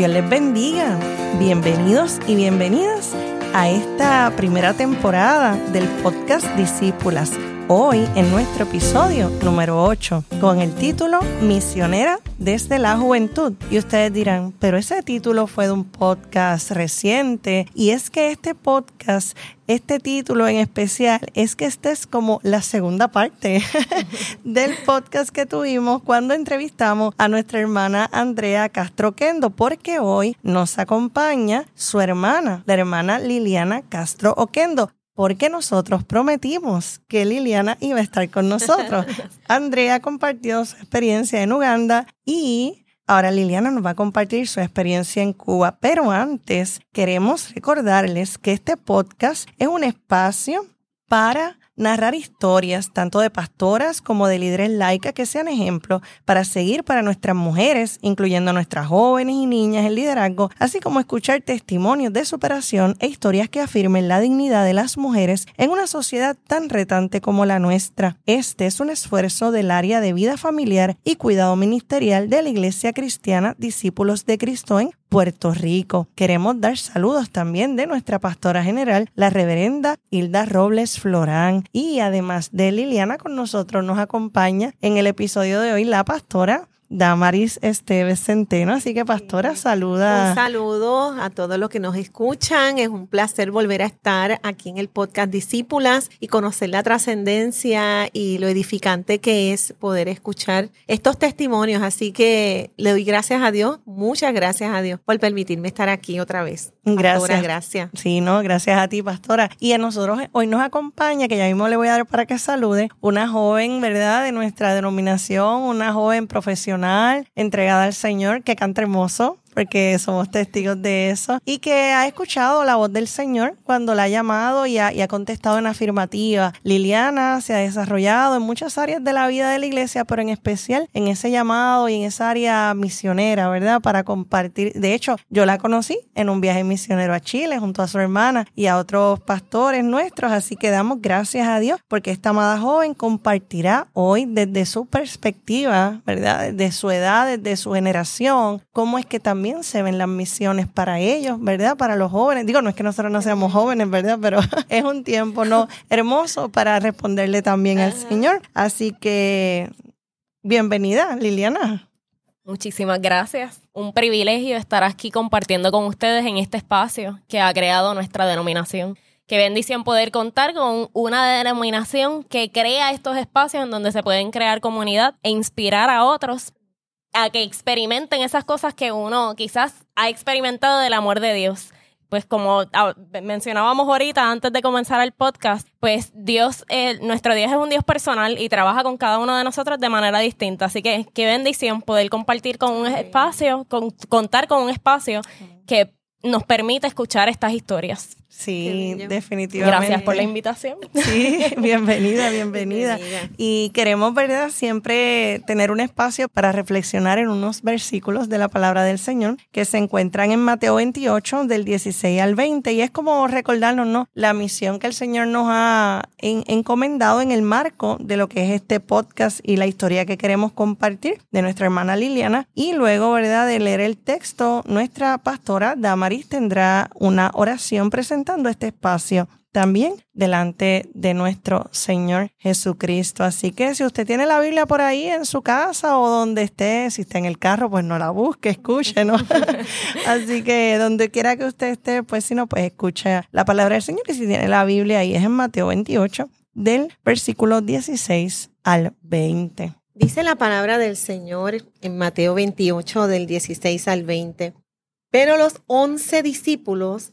Dios les bendiga. Bienvenidos y bienvenidas a esta primera temporada del podcast Discípulas. Hoy en nuestro episodio número 8 con el título Misionera desde la juventud. Y ustedes dirán, pero ese título fue de un podcast reciente y es que este podcast este título en especial es que esta es como la segunda parte del podcast que tuvimos cuando entrevistamos a nuestra hermana Andrea Castro Oquendo, porque hoy nos acompaña su hermana, la hermana Liliana Castro Oquendo porque nosotros prometimos que Liliana iba a estar con nosotros. Andrea compartió su experiencia en Uganda y ahora Liliana nos va a compartir su experiencia en Cuba. Pero antes queremos recordarles que este podcast es un espacio para narrar historias tanto de pastoras como de líderes laicas que sean ejemplos para seguir para nuestras mujeres, incluyendo nuestras jóvenes y niñas en liderazgo, así como escuchar testimonios de superación e historias que afirmen la dignidad de las mujeres en una sociedad tan retante como la nuestra. Este es un esfuerzo del área de vida familiar y cuidado ministerial de la Iglesia Cristiana Discípulos de Cristo en Puerto Rico. Queremos dar saludos también de nuestra pastora general, la reverenda Hilda Robles Florán. Y además de Liliana con nosotros nos acompaña en el episodio de hoy la pastora Damaris Esteves Centeno. Así que, pastora, saluda. Un saludo a todos los que nos escuchan. Es un placer volver a estar aquí en el podcast Discípulas y conocer la trascendencia y lo edificante que es poder escuchar estos testimonios. Así que le doy gracias a Dios, muchas gracias a Dios por permitirme estar aquí otra vez. Gracias. gracias. Sí, no, gracias a ti, pastora. Y a nosotros hoy nos acompaña, que ya mismo le voy a dar para que salude, una joven, ¿verdad?, de nuestra denominación, una joven profesional entregada al Señor, que canta hermoso, porque somos testigos de eso, y que ha escuchado la voz del Señor cuando la ha llamado y ha, contestado en afirmativa. Liliana se ha desarrollado en muchas áreas de la vida de la iglesia, pero en especial en ese llamado y en esa área misionera, ¿verdad? Para compartir. De hecho, yo la conocí en un viaje misionero a Chile junto a su hermana y a otros pastores nuestros, así que damos gracias a Dios porque esta amada joven compartirá hoy desde su perspectiva, ¿verdad? Desde su edad, desde su generación, cómo es que también también se ven las misiones para ellos, ¿verdad? Para los jóvenes. Digo, no es que nosotros no seamos jóvenes, ¿verdad? Pero es un tiempo no hermoso para responderle también al Señor. Así que bienvenida, Liliana. Muchísimas gracias. Un privilegio estar aquí compartiendo con ustedes en este espacio que ha creado nuestra denominación. Qué bendición poder contar con una denominación que crea estos espacios en donde se pueden crear comunidad e inspirar a otros a que experimenten esas cosas que uno quizás ha experimentado del amor de Dios. Pues como ah, mencionábamos ahorita antes de comenzar el podcast, pues Dios, eh, nuestro Dios es un Dios personal y trabaja con cada uno de nosotros de manera distinta. Así que qué bendición poder compartir con un espacio, con, contar con un espacio que nos permite escuchar estas historias. Sí, definitivamente. Gracias por la invitación. Sí, bienvenida, bienvenida, Y queremos, ¿verdad? Siempre tener un espacio para reflexionar en unos versículos de la palabra del Señor que se encuentran en Mateo 28, del 16 al 20. Y es como recordarnos, ¿no? La misión que el Señor nos ha encomendado en el marco de lo que es este podcast y la historia que queremos compartir de nuestra hermana Liliana. Y luego, ¿verdad? De leer el texto, nuestra pastora Damaris tendrá una oración presentada este espacio también delante de nuestro Señor Jesucristo. Así que si usted tiene la Biblia por ahí en su casa o donde esté, si está en el carro, pues no la busque, escuche, ¿no? Así que donde quiera que usted esté, pues si no, pues escuche la palabra del Señor. Y si tiene la Biblia ahí es en Mateo 28, del versículo 16 al 20. Dice la palabra del Señor en Mateo 28, del 16 al 20. Pero los once discípulos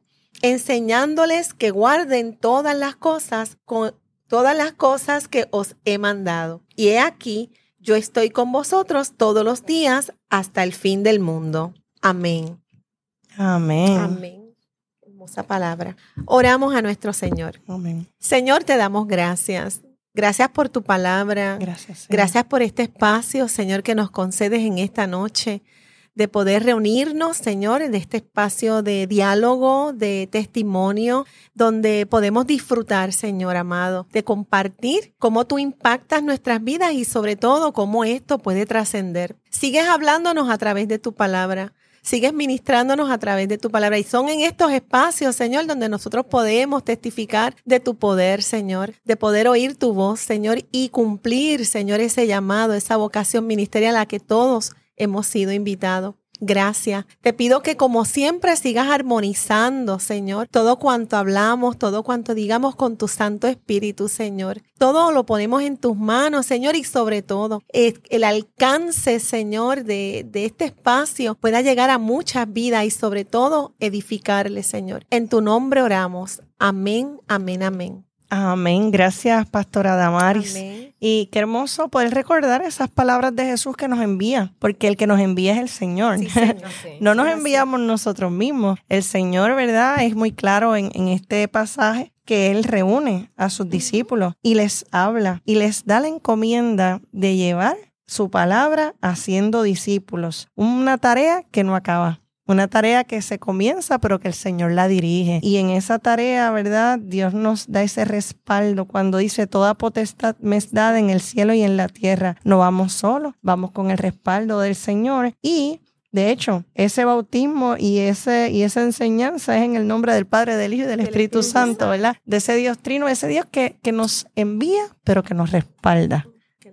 enseñándoles que guarden todas las cosas con todas las cosas que os he mandado. Y he aquí, yo estoy con vosotros todos los días hasta el fin del mundo. Amén. Amén. Amén. Hermosa palabra. Oramos a nuestro Señor. Amén. Señor, te damos gracias. Gracias por tu palabra. Gracias. Señor. Gracias por este espacio, Señor, que nos concedes en esta noche de poder reunirnos, Señor, en este espacio de diálogo, de testimonio, donde podemos disfrutar, Señor amado, de compartir cómo tú impactas nuestras vidas y sobre todo cómo esto puede trascender. Sigues hablándonos a través de tu palabra. Sigues ministrándonos a través de tu palabra. Y son en estos espacios, Señor, donde nosotros podemos testificar de tu poder, Señor, de poder oír tu voz, Señor, y cumplir, Señor, ese llamado, esa vocación ministerial a la que todos hemos sido invitados. Gracias. Te pido que como siempre sigas armonizando, Señor, todo cuanto hablamos, todo cuanto digamos con tu Santo Espíritu, Señor. Todo lo ponemos en tus manos, Señor, y sobre todo el alcance, Señor, de, este espacio pueda llegar a muchas vidas y sobre todo edificarle, Señor. En tu nombre oramos. Amén, amén, amén. Amén. Gracias, Pastora Damaris. Amén. Y qué hermoso poder recordar esas palabras de Jesús que nos envía, porque el que nos envía es el Señor. Sí, Señor. no nos enviamos nosotros mismos. El Señor, ¿verdad? Es muy claro en, en este pasaje que Él reúne a sus discípulos y les habla y les da la encomienda de llevar su palabra haciendo discípulos. Una tarea que no acaba. Una tarea que se comienza, pero que el Señor la dirige. Y en esa tarea, ¿verdad? Dios nos da ese respaldo cuando dice, toda potestad me es dada en el cielo y en la tierra. No vamos solos, vamos con el respaldo del Señor. Y de hecho, ese bautismo y, ese, y esa enseñanza es en el nombre del Padre, del Hijo y del, Espíritu, Espíritu Santo, Santo. ¿verdad? De ese Dios trino, ese Dios que, que nos envía, pero que nos respalda.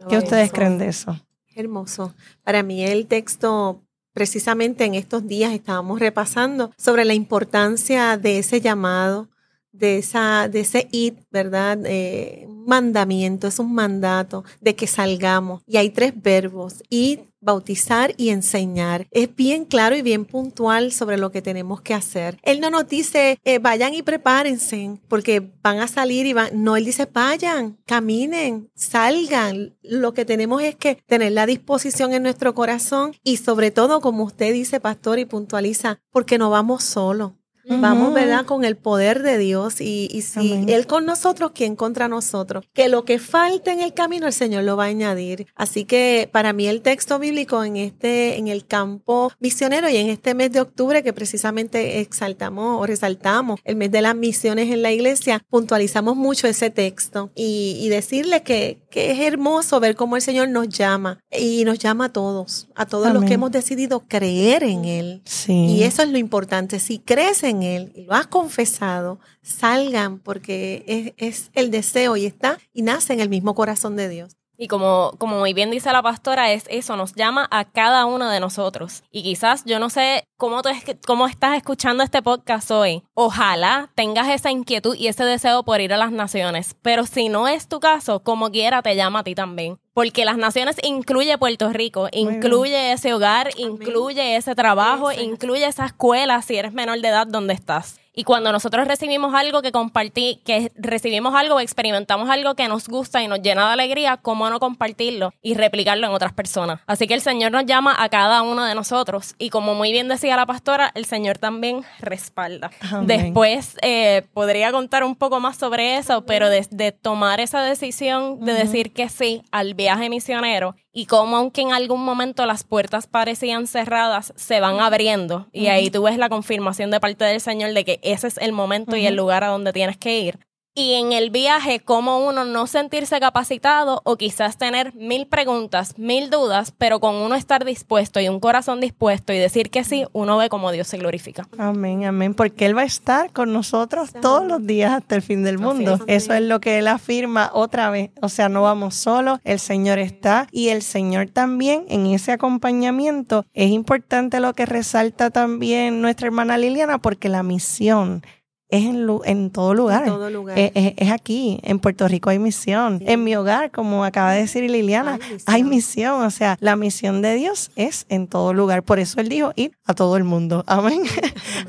¿Qué ustedes creen de eso? Hermoso. Para mí el texto, precisamente en estos días estábamos repasando sobre la importancia de ese llamado, de, esa, de ese id, ¿verdad? Eh, mandamiento, es un mandato de que salgamos. Y hay tres verbos, id, bautizar y enseñar. Es bien claro y bien puntual sobre lo que tenemos que hacer. Él no nos dice, eh, vayan y prepárense, porque van a salir y van. No, él dice, vayan, caminen, salgan. Lo que tenemos es que tener la disposición en nuestro corazón y sobre todo, como usted dice, pastor, y puntualiza, porque no vamos solos. Vamos. ¿verdad? Con el poder de Dios y, y si Amén. Él con nosotros, ¿quién contra nosotros? Que lo que falte en el camino, el Señor lo va a añadir. Así que para mí el texto bíblico en este, en el campo misionero y en este mes de octubre que precisamente exaltamos o resaltamos el mes de las misiones en la iglesia, puntualizamos mucho ese texto y, y decirle que, que es hermoso ver cómo el Señor nos llama y nos llama a todos, a todos los Amén. que hemos decidido creer en Él. Sí. Y eso es lo importante. Si crees en Él y lo has confesado, salgan porque es, es el deseo y está y nace en el mismo corazón de Dios. Y como, como muy bien dice la pastora, es eso, nos llama a cada uno de nosotros. Y quizás yo no sé cómo, tú es cómo estás escuchando este podcast hoy. Ojalá tengas esa inquietud y ese deseo por ir a las naciones. Pero si no es tu caso, como quiera, te llama a ti también. Porque las naciones incluye Puerto Rico, incluye ese hogar, incluye ese trabajo, incluye esa escuela si eres menor de edad donde estás. Y cuando nosotros recibimos algo que compartí, que recibimos algo experimentamos algo que nos gusta y nos llena de alegría, ¿cómo no compartirlo y replicarlo en otras personas? Así que el Señor nos llama a cada uno de nosotros. Y como muy bien decía la pastora, el Señor también respalda. Amén. Después eh, podría contar un poco más sobre eso, pero desde tomar esa decisión de decir que sí al viaje misionero y cómo aunque en algún momento las puertas parecían cerradas, se van abriendo. Y ahí tú ves la confirmación de parte del Señor de que ese es el momento y el lugar a donde tienes que ir. Y en el viaje, cómo uno no sentirse capacitado o quizás tener mil preguntas, mil dudas, pero con uno estar dispuesto y un corazón dispuesto y decir que sí, uno ve cómo Dios se glorifica. Amén, amén, porque Él va a estar con nosotros todos los días hasta el fin del mundo. es. Eso es lo que Él afirma otra vez. O sea, no vamos solos, el Señor está y el Señor también en ese acompañamiento. Es importante lo que resalta también nuestra hermana Liliana, porque la misión es en, lu- en todo lugar. En todo lugar. Eh, eh, es aquí, en Puerto Rico hay misión. Sí. En mi hogar, como acaba de decir Liliana, Hay misión. hay misión. O sea, la misión de Dios es en todo lugar. Por eso Él dijo ir a todo el mundo. Amén.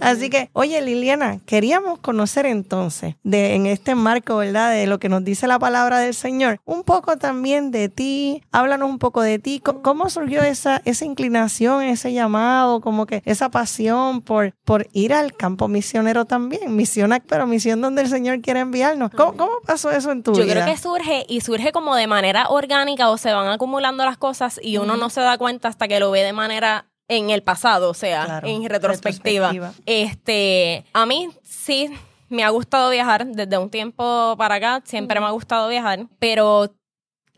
Así que, oye Liliana, queríamos conocer entonces, de, en este marco, ¿verdad? De lo que nos dice la palabra del Señor, un poco también de ti. Háblanos un poco de ti. ¿Cómo surgió esa, esa inclinación, ese llamado, como que esa pasión por, por ir al campo misionero también? Misión, pero misión donde el Señor quiere enviarnos. ¿Cómo, cómo pasó eso en tu Yo vida? creo que surge y surge como de manera orgánica o se van acumulando las cosas y uno no se da cuenta hasta que lo ve de manera en el pasado, o sea, Claro, en retrospectiva. retrospectiva. Este, a mí sí me ha gustado viajar desde un tiempo para acá, siempre me ha gustado viajar, pero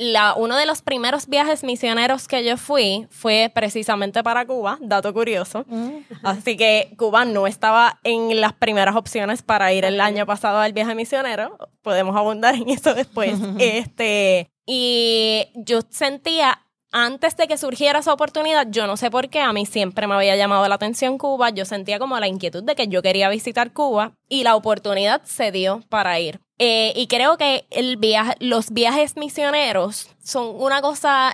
la, uno de los primeros viajes misioneros que yo fui fue precisamente para Cuba, dato curioso. Mm. Así que Cuba no estaba en las primeras opciones para ir el año pasado al viaje misionero. Podemos abundar en eso después. este, y yo sentía antes de que surgiera esa oportunidad, yo no sé por qué, a mí siempre me había llamado la atención Cuba, yo sentía como la inquietud de que yo quería visitar Cuba y la oportunidad se dio para ir. Eh, y creo que el viaje, los viajes misioneros son una cosa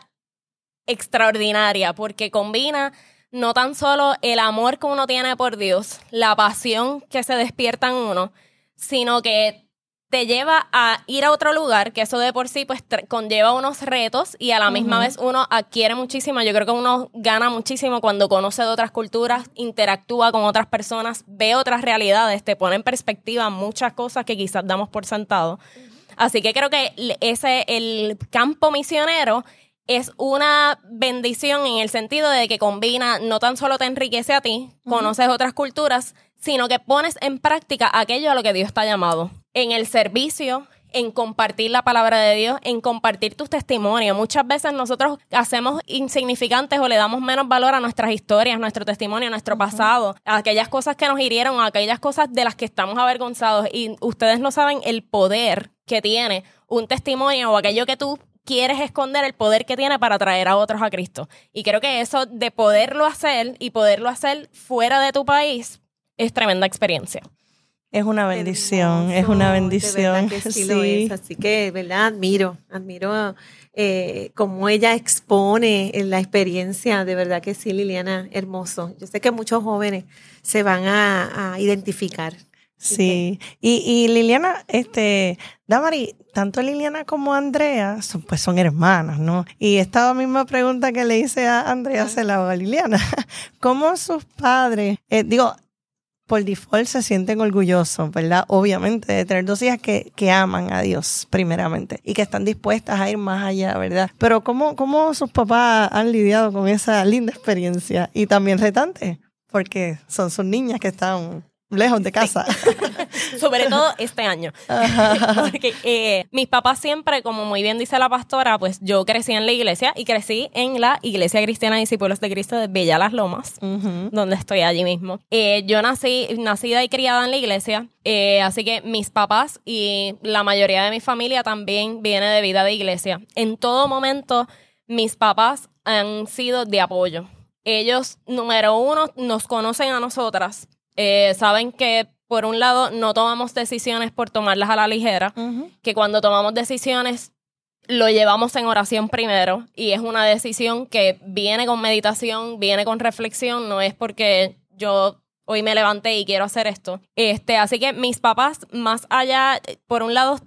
extraordinaria porque combina no tan solo el amor que uno tiene por Dios, la pasión que se despierta en uno, sino que te lleva a ir a otro lugar, que eso de por sí pues conlleva unos retos y a la misma vez uno adquiere muchísimo. Yo creo que uno gana muchísimo cuando conoce de otras culturas, interactúa con otras personas, ve otras realidades, te pone en perspectiva muchas cosas que quizás damos por sentado. Así que creo que ese el campo misionero es una bendición en el sentido de que combina, no tan solo te enriquece a ti, conoces otras culturas, sino que pones en práctica aquello a lo que Dios te ha llamado. En el servicio, en compartir la palabra de Dios, en compartir tus testimonios. Muchas veces nosotros hacemos insignificantes o le damos menos valor a nuestras historias, nuestro testimonio, nuestro pasado, a aquellas cosas que nos hirieron, a aquellas cosas de las que estamos avergonzados. Y ustedes no saben el poder que tiene un testimonio o aquello que tú quieres esconder el poder que tiene para traer a otros a Cristo. Y creo que eso de poderlo hacer y poderlo hacer fuera de tu país es tremenda experiencia. Es una bendición, es una bendición. que sí, lo Sí. es. Así que, ¿verdad? Admiro, admiro eh, cómo ella expone en la experiencia. De verdad que sí, Liliana, hermoso. Yo sé que muchos jóvenes se van a, a identificar. Sí, y, y Liliana, este, Damari, tanto Liliana como Andrea, son, pues son hermanas, ¿no? Y esta misma pregunta que le hice a Andrea se la hago a Liliana. ¿Cómo sus padres, eh, digo, por default se sienten orgullosos, ¿verdad? Obviamente, de tener dos hijas que, que aman a Dios, primeramente, y que están dispuestas a ir más allá, ¿verdad? Pero ¿cómo, cómo sus papás han lidiado con esa linda experiencia? Y también retante, porque son sus niñas que están lejos de casa. Sobre todo este año. Porque eh, mis papás siempre, como muy bien dice la pastora, pues yo crecí en la iglesia y crecí en la Iglesia Cristiana Discípulos de Cristo de Villa Las Lomas. Donde estoy allí mismo. Eh, yo nací, nacida y criada en la iglesia, eh, así que mis papás y la mayoría de mi familia también viene de vida de iglesia. En todo momento, mis papás han sido de apoyo. Ellos, número uno, nos conocen a nosotras. Eh, saben que, por un lado, no tomamos decisiones por tomarlas a la ligera Ujú. que cuando tomamos decisiones lo llevamos en oración primero y es una decisión que viene con meditación, viene con reflexión, no es porque yo hoy me levanté y quiero hacer esto. Este, así que mis papás más allá por un lado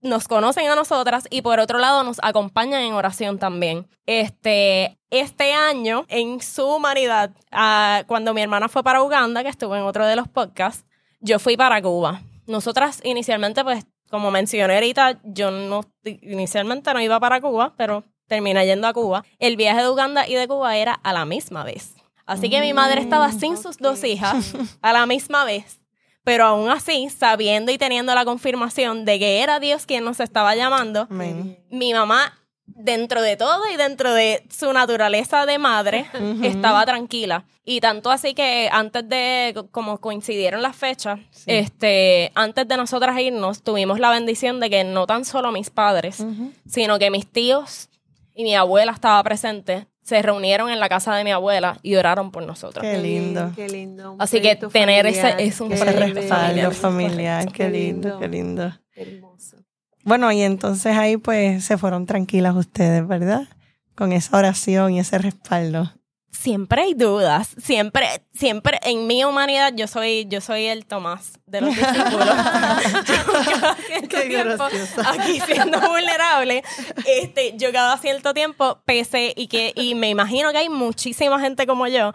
nos conocen a nosotras y por otro lado nos acompañan en oración también. Este, este año, en su humanidad, ah, cuando mi hermana fue para Uganda, que estuvo en otro de los podcasts, yo fui para Cuba. Nosotras inicialmente, pues, como mencioné ahorita, yo no, inicialmente no iba para Cuba, pero terminé yendo a Cuba. El viaje de Uganda y de Cuba era a la misma vez. Así que mi madre estaba sin sus dos hijas a la misma vez. Pero aún así, sabiendo y teniendo la confirmación de que era Dios quien nos estaba llamando, Amén. mi mamá, dentro de todo y dentro de su naturaleza de madre, estaba tranquila. Y tanto así que antes de, como coincidieron las fechas, este, antes de nosotras irnos, tuvimos la bendición de que no tan solo mis padres, sino que mis tíos y mi abuela estaba presente, se reunieron en la casa de mi abuela y oraron por nosotros. Qué lindo. Qué lindo. un Así que tener ese- es un respaldo familiar. familiar. Qué Qué lindo, lindo. qué lindo. Hermoso. Bueno, y entonces ahí pues se fueron tranquilas ustedes, ¿verdad? Con esa oración y ese respaldo. Siempre hay dudas, siempre, siempre en mi humanidad yo soy, yo soy el Tomás de los discípulos. Yo cada cierto Qué tiempo, graciosa. aquí siendo vulnerable, este, yo cada cierto tiempo, pese y que, y me imagino que hay muchísima gente como yo,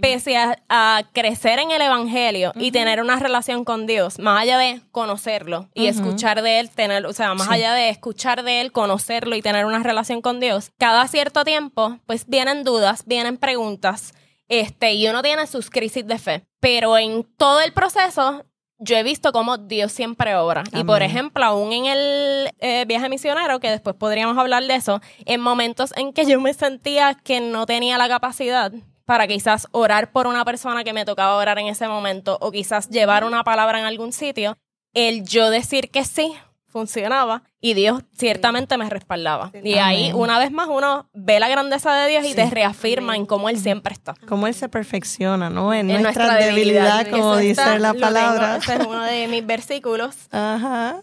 pese a, a crecer en el evangelio y tener una relación con Dios, más allá de conocerlo y Ujú. escuchar de él, tener, o sea, más Sí. allá de escuchar de él, conocerlo y tener una relación con Dios, cada cierto tiempo, pues vienen dudas, vienen preguntas, este, y uno tiene sus crisis de fe. Pero en todo el proceso, yo he visto cómo Dios siempre obra. Y por ejemplo, aún en el eh, viaje misionero, que después podríamos hablar de eso, en momentos en que yo me sentía que no tenía la capacidad para quizás orar por una persona que me tocaba orar en ese momento o quizás llevar una palabra en algún sitio, el yo decir que sí funcionaba y Dios ciertamente me respaldaba. Sí. Y ahí, una vez más, uno ve la grandeza de Dios y te reafirma Amén. en cómo Él siempre está. Cómo Él se perfecciona, ¿no? En, En nuestra, debilidad, como dice está- la palabra. ese es uno de mis versículos. Ajá.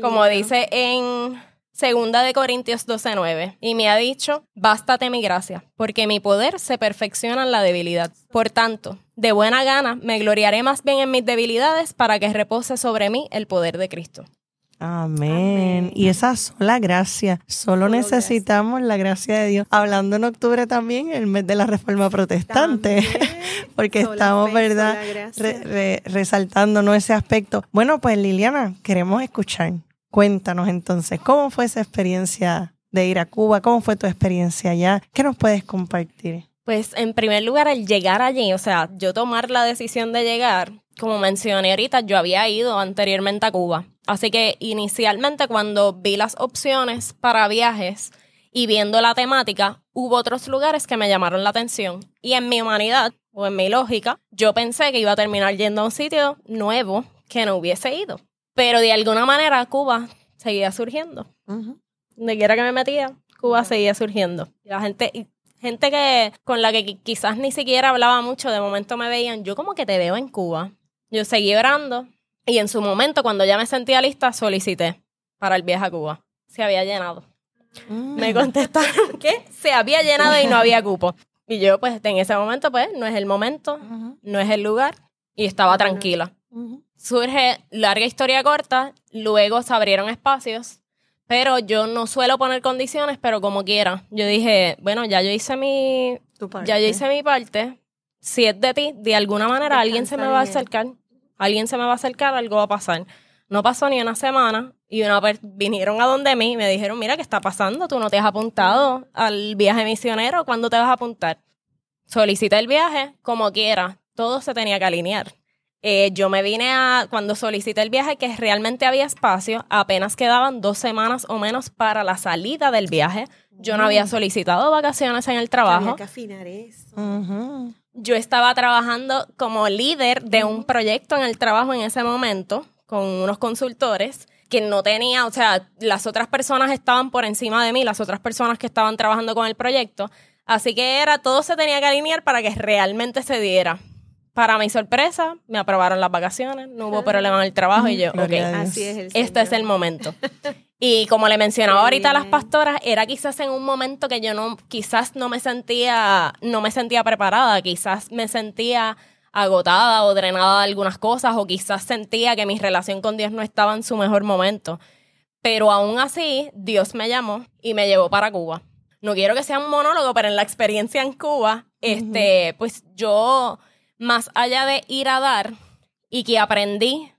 Como dice en Segunda de Corintios 12:9, y me ha dicho, bástate mi gracia, porque mi poder se perfecciona en la debilidad. Por tanto, de buena gana me gloriaré más bien en mis debilidades para que repose sobre mí el poder de Cristo. Amén. Amén. Y esa sola gracia. Solo Solo necesitamos la gracia de Dios. Hablando en octubre también, el mes de la Reforma Protestante. También. Porque Sola estamos, fe, ¿verdad? Re- re- resaltando ¿no? ese aspecto. Bueno, pues Liliana, queremos escuchar. Cuéntanos entonces, ¿cómo fue esa experiencia de ir a Cuba? ¿Cómo fue tu experiencia allá? ¿Qué nos puedes compartir? Pues en primer lugar, el llegar allí, o sea, yo tomar la decisión de llegar, como mencioné ahorita, yo había ido anteriormente a Cuba. Así que inicialmente cuando vi las opciones para viajes y viendo la temática, hubo otros lugares que me llamaron la atención. Y en mi humanidad o en mi lógica, yo pensé que iba a terminar yendo a un sitio nuevo que no hubiese ido. Pero de alguna manera Cuba seguía surgiendo donde quiera que me metía, Cuba seguía surgiendo. Y La gente, gente que con la que qui- quizás ni siquiera hablaba mucho, de momento me veían, yo como que te veo en Cuba. Yo seguí orando y en su momento, cuando ya me sentía lista, solicité para el viaje a Cuba. Se había llenado. Me contestaron que se había llenado y no había cupo. Y yo, pues, en ese momento, pues, no es el momento, no es el lugar. Y estaba tranquila surge larga historia corta, luego se abrieron espacios, pero yo no suelo poner condiciones, pero como quiera. Yo dije, bueno, ya yo hice mi, ya yo hice mi parte. Si es de ti, de alguna manera alguien se me va a acercar. Alguien se me va a acercar, algo va a pasar. No pasó ni una semana y una per- vinieron a donde mí y me dijeron, mira, ¿qué está pasando? Tú no te has apuntado al viaje misionero, ¿cuándo te vas a apuntar? Solicité el viaje como quiera, todo se tenía que alinear. Eh, yo me vine a, cuando solicité el viaje, que realmente había espacio, apenas quedaban dos semanas o menos para la salida del viaje. Yo no había solicitado vacaciones en el trabajo. Había que afinar eso. Ujú. Yo estaba trabajando como líder de un proyecto en el trabajo en ese momento con unos consultores que no tenía, o sea, las otras personas estaban por encima de mí, las otras personas que estaban trabajando con el proyecto. Así que era, todo se tenía que alinear para que realmente se diera. Para mi sorpresa, me aprobaron las vacaciones, no hubo problema en el trabajo y yo, ok, Gloria. Así es el este es el momento. Y como le mencionaba Qué ahorita a las pastoras, era quizás en un momento que yo no, quizás no me sentía, no me sentía preparada, quizás me sentía agotada o drenada de algunas cosas, o quizás sentía que mi relación con Dios no estaba en su mejor momento. Pero aún así, Dios me llamó y me llevó para Cuba. No quiero que sea un monólogo, pero en la experiencia en Cuba, este, pues yo, más allá de ir a dar y que aprendí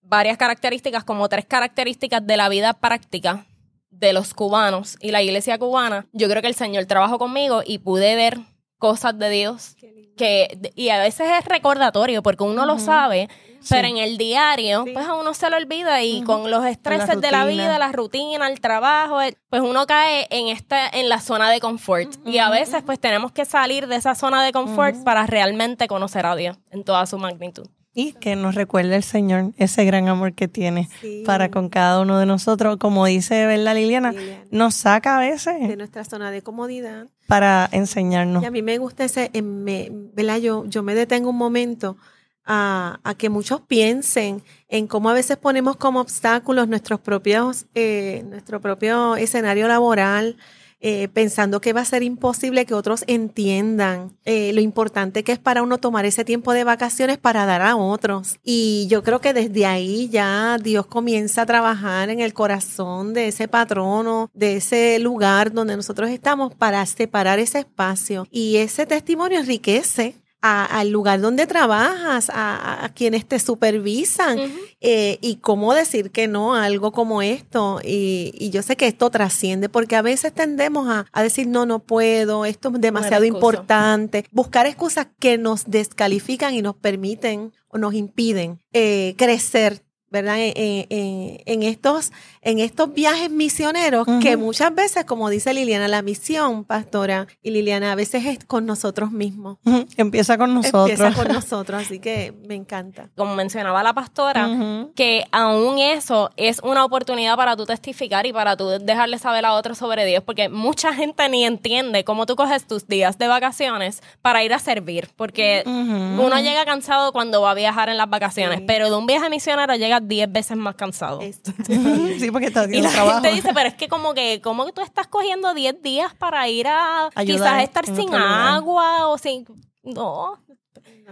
varias características, como tres características de la vida práctica de los cubanos y la iglesia cubana, yo creo que el Señor trabajó conmigo y pude ver cosas de Dios que y a veces es recordatorio porque uno lo sabe, pero Sí. en el diario Sí. pues a uno se lo olvida y con los estreses de la vida, la rutina, el trabajo, eh, pues uno cae en esta en la zona de confort. Y a veces pues tenemos que salir de esa zona de confort para realmente conocer a Dios en toda su magnitud. Y que nos recuerde el Señor ese gran amor que tiene Sí. para con cada uno de nosotros. Como dice ¿verdad, Liliana, Liliana. nos saca a de veces nuestra zona de comodidad. para enseñarnos. Y a mí me gusta ese, eh, me, ¿verdad? Yo, yo me detengo un momento a, a que muchos piensen en cómo a veces ponemos como obstáculos nuestros propios, eh, nuestro propio escenario laboral, eh, pensando que va a ser imposible que otros entiendan eh, lo importante que es para uno tomar ese tiempo de vacaciones para dar a otros. Y yo creo que desde ahí ya Dios comienza a trabajar en el corazón de ese patrono, de ese lugar donde nosotros estamos para separar ese espacio. Y ese testimonio enriquece. A- al lugar donde trabajas, a, quienes te supervisan, eh, y cómo decir que no a algo como esto. Y, y yo sé que esto trasciende porque a veces tendemos a, a decir, no, no puedo, esto es demasiado importante. Buscar excusas que nos descalifican y nos permiten o nos impiden eh, crecer. ¿Verdad? En, en- en- en estos, en estos viajes misioneros que muchas veces, como dice Liliana, la misión, pastora y Liliana, a veces es con nosotros mismos. Empieza con nosotros. Empieza con nosotros, así que me encanta. Como mencionaba la pastora, que aún eso es una oportunidad para tú testificar y para tú dejarle saber a otros sobre Dios, porque mucha gente ni entiende cómo tú coges tus días de vacaciones para ir a servir, porque uno llega cansado cuando va a viajar en las vacaciones, Sí. pero de un viaje misionero llega 10 veces más cansado. Sí, porque está Y haciendo la trabajo. gente dice, pero es que como que, ¿cómo que tú estás cogiendo 10 días para ir a Ayudar quizás estar sin agua o sin... No.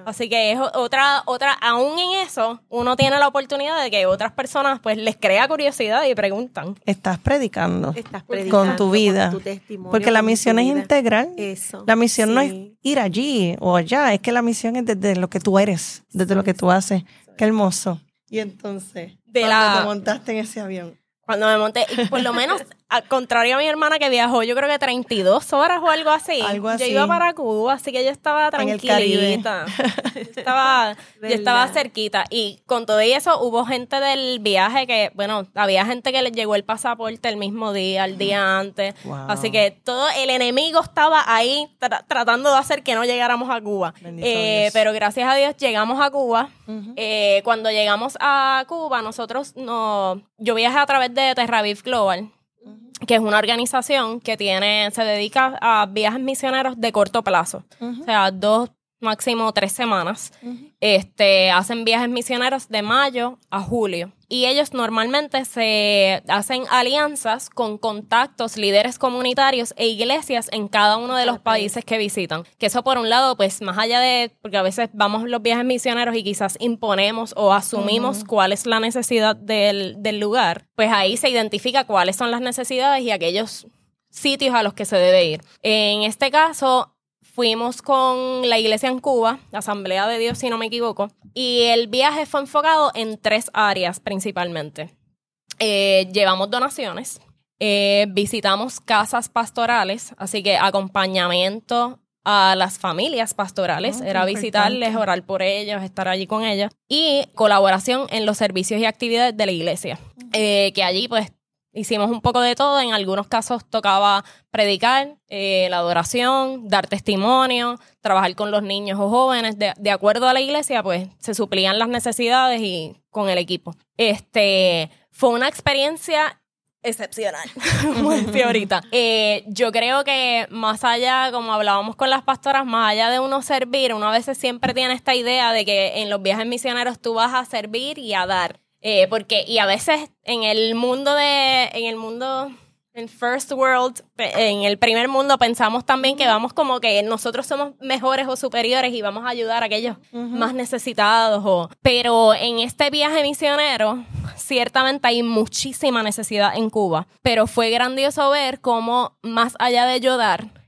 Así que es otra, otra, aún en eso, uno tiene la oportunidad de que otras personas pues les crea curiosidad y preguntan. Estás predicando. Estás Con predicando tu vida. tu testimonio, Porque la con misión es vida. integral. Eso. La misión no es ir allí o allá, es que la misión es desde lo que tú eres, desde lo que tú haces. Qué hermoso. Y entonces, De cuando la- te montaste en ese avión. Cuando me monté, y por lo menos, al contrario a mi hermana que viajó, yo creo que 32 horas o algo así. Algo Yo así. iba para Cuba, así que yo estaba tranquilita. Yo estaba, yo estaba cerquita. Y con todo y eso, hubo gente del viaje que, bueno, había gente que les llegó el pasaporte el mismo día, el día antes. Wow. Así que todo el enemigo estaba ahí tra- tratando de hacer que no llegáramos a Cuba. Eh, pero gracias a Dios llegamos a Cuba. Eh, cuando llegamos a Cuba, nosotros no, yo viajé a través de Terraviv Global, que es una organización que tiene, se dedica a viajes misioneros de corto plazo, o sea, dos, máximo tres semanas. Este, hacen viajes misioneros de mayo a julio. Y ellos normalmente se hacen alianzas con contactos, líderes comunitarios e iglesias en cada uno de los países que visitan. Que eso por un lado, pues más allá de, porque a veces vamos los viajes misioneros y quizás imponemos o asumimos cuál es la necesidad del, del lugar, pues ahí se identifica cuáles son las necesidades y aquellos sitios a los que se debe ir. En este caso, fuimos con la iglesia en Cuba, la Asamblea de Dios, si no me equivoco, y el viaje fue enfocado en tres áreas principalmente. Eh, llevamos donaciones, eh, visitamos casas pastorales, así que acompañamiento a las familias pastorales, Oh, era visitarles, importante. orar por ellos, estar allí con ellos, y colaboración en los servicios y actividades de la iglesia, Eh, que allí pues hicimos un poco de todo, en algunos casos tocaba predicar, eh, la adoración, dar testimonio, trabajar con los niños o jóvenes, de, de acuerdo a la iglesia, pues se suplían las necesidades y con el equipo. Este fue una experiencia excepcional, como decía ahorita. Eh, yo creo que más allá, como hablábamos con las pastoras, más allá de uno servir, uno a veces siempre tiene esta idea de que en los viajes misioneros tú vas a servir y a dar. Eh, porque, y a veces en el mundo de, en el mundo, en First World, en el primer mundo, pensamos también que vamos como que nosotros somos mejores o superiores y vamos a ayudar a aquellos más necesitados. O, pero en este viaje misionero, ciertamente hay muchísima necesidad en Cuba, pero fue grandioso ver cómo más allá de yo dar,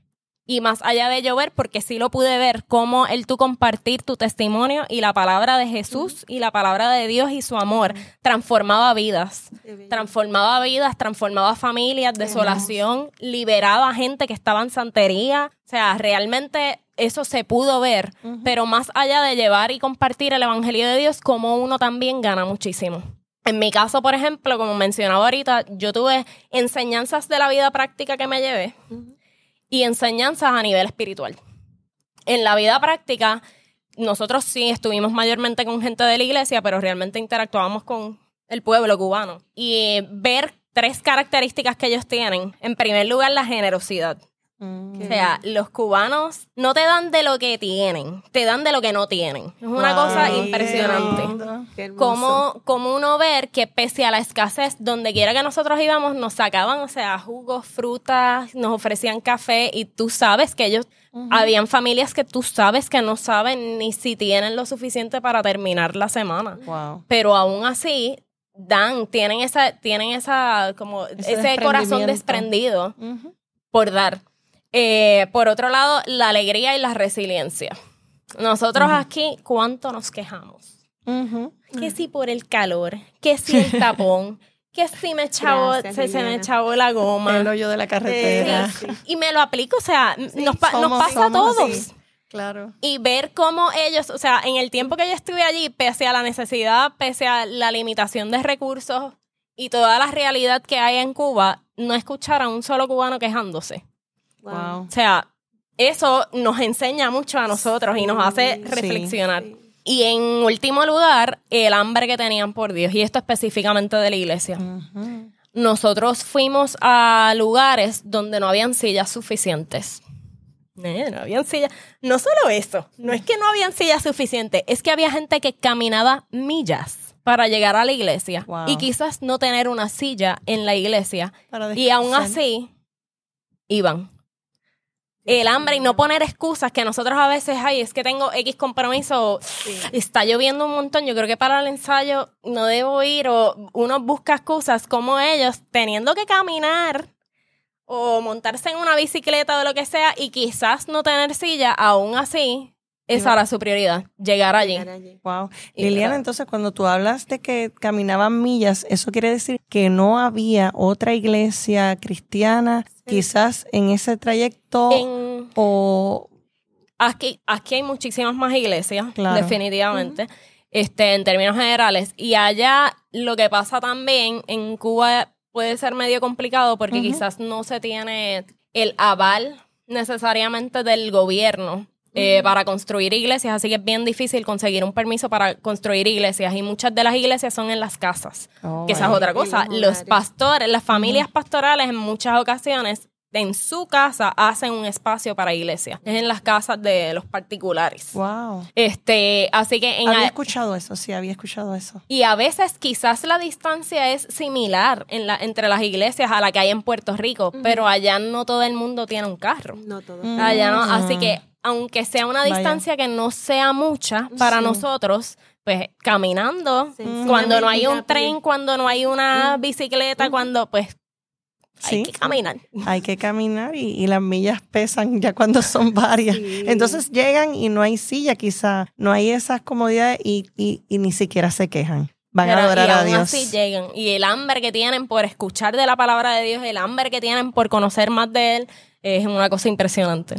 y más allá de llover, porque sí lo pude ver, cómo el tú compartir tu testimonio y la palabra de Jesús y la palabra de Dios y su amor transformaba vidas. Transformaba vidas, transformaba familias, desolación, liberaba gente que estaba en santería. O sea, realmente eso se pudo ver, pero más allá de llevar y compartir el Evangelio de Dios, como uno también gana muchísimo. En mi caso, por ejemplo, como mencionaba ahorita, yo tuve enseñanzas de la vida práctica que me llevé y enseñanzas a nivel espiritual. En la vida práctica, nosotros sí estuvimos mayormente con gente de la iglesia, pero realmente interactuábamos con el pueblo cubano. Y ver tres características que ellos tienen. En primer lugar, la generosidad. Mm. O sea, los cubanos no te dan de lo que tienen, te dan de lo que no tienen. Es una Wow. cosa impresionante. Qué. Como, como uno ver que pese a la escasez, donde quiera que nosotros íbamos, nos sacaban, o sea, jugos, frutas, nos ofrecían café y tú sabes que ellos, habían familias que tú sabes que no saben ni si tienen lo suficiente para terminar la semana. Wow. Pero aún así, dan, tienen esa, tienen esa, como, Ese ese, corazón desprendido por dar. Eh, por otro lado, la alegría y la resiliencia. Nosotros aquí, ¿cuánto nos quejamos? Que si por el calor, que si el tapón, que si me Gracias, se, se me echó la goma. El hoyo de la carretera. Sí. Y me lo aplico, o sea, nos, pa- nos somos- pasa a todos. Claro. Y ver cómo ellos, o sea, en el tiempo que yo estuve allí, pese a la necesidad, pese a la limitación de recursos y toda la realidad que hay en Cuba, no escuchar a un solo cubano quejándose. Wow. O sea, eso nos enseña mucho a nosotros y nos hace reflexionar. sí. Y en último lugar, el hambre que tenían por Dios, y esto específicamente de la iglesia. Nosotros fuimos a lugares donde no habían sillas suficientes. Eh, no habían sillas. No solo eso, no es que no habían sillas suficientes, es que había gente que caminaba millas para llegar a la iglesia Wow. y quizás no tener una silla en la iglesia y aún así iban. El hambre y no poner excusas que nosotros a veces, ay, es que tengo X compromiso, Sí. está lloviendo un montón, yo creo que para el ensayo no debo ir o uno busca excusas como ellos teniendo que caminar o montarse en una bicicleta o lo que sea y quizás no tener silla, aún así, esa era su prioridad, llegar allí. Llegar allí. Wow. Y Liliana, verdad. entonces cuando tú hablas de que caminaban millas, eso quiere decir que no había otra iglesia cristiana quizás en ese trayecto En, o aquí, aquí hay muchísimas más iglesias, Claro. definitivamente, este, en términos generales. Y allá lo que pasa también en Cuba puede ser medio complicado porque quizás no se tiene el aval necesariamente del gobierno. Eh, para construir iglesias, así que es bien difícil conseguir un permiso para construir iglesias y muchas de las iglesias son en las casas, Oh, que esa es wow. otra cosa. los pastores, las familias pastorales en muchas ocasiones en su casa hacen un espacio para iglesia, es en las casas de los particulares. Wow. Este, así que en Había escuchado eso, sí, había escuchado eso. y a veces quizás la distancia es similar en la, entre las iglesias a la que hay en Puerto Rico, pero allá no todo el mundo tiene un carro. No todo. Allá no, así que aunque sea una Vaya. distancia que no sea mucha para Sí. nosotros, pues caminando, cuando no hay un tren, cuando no hay una bicicleta, cuando pues Sí. hay que caminar. Hay que caminar y, y las millas pesan ya cuando son varias. Sí. Entonces llegan y no hay silla, quizá, no hay esas comodidades y, y, y ni siquiera se quejan. Van Pero- a adorar y a Dios. así llegan. Y el hambre que tienen por escuchar de la palabra de Dios, el hambre que tienen por conocer más de Él, es una cosa impresionante.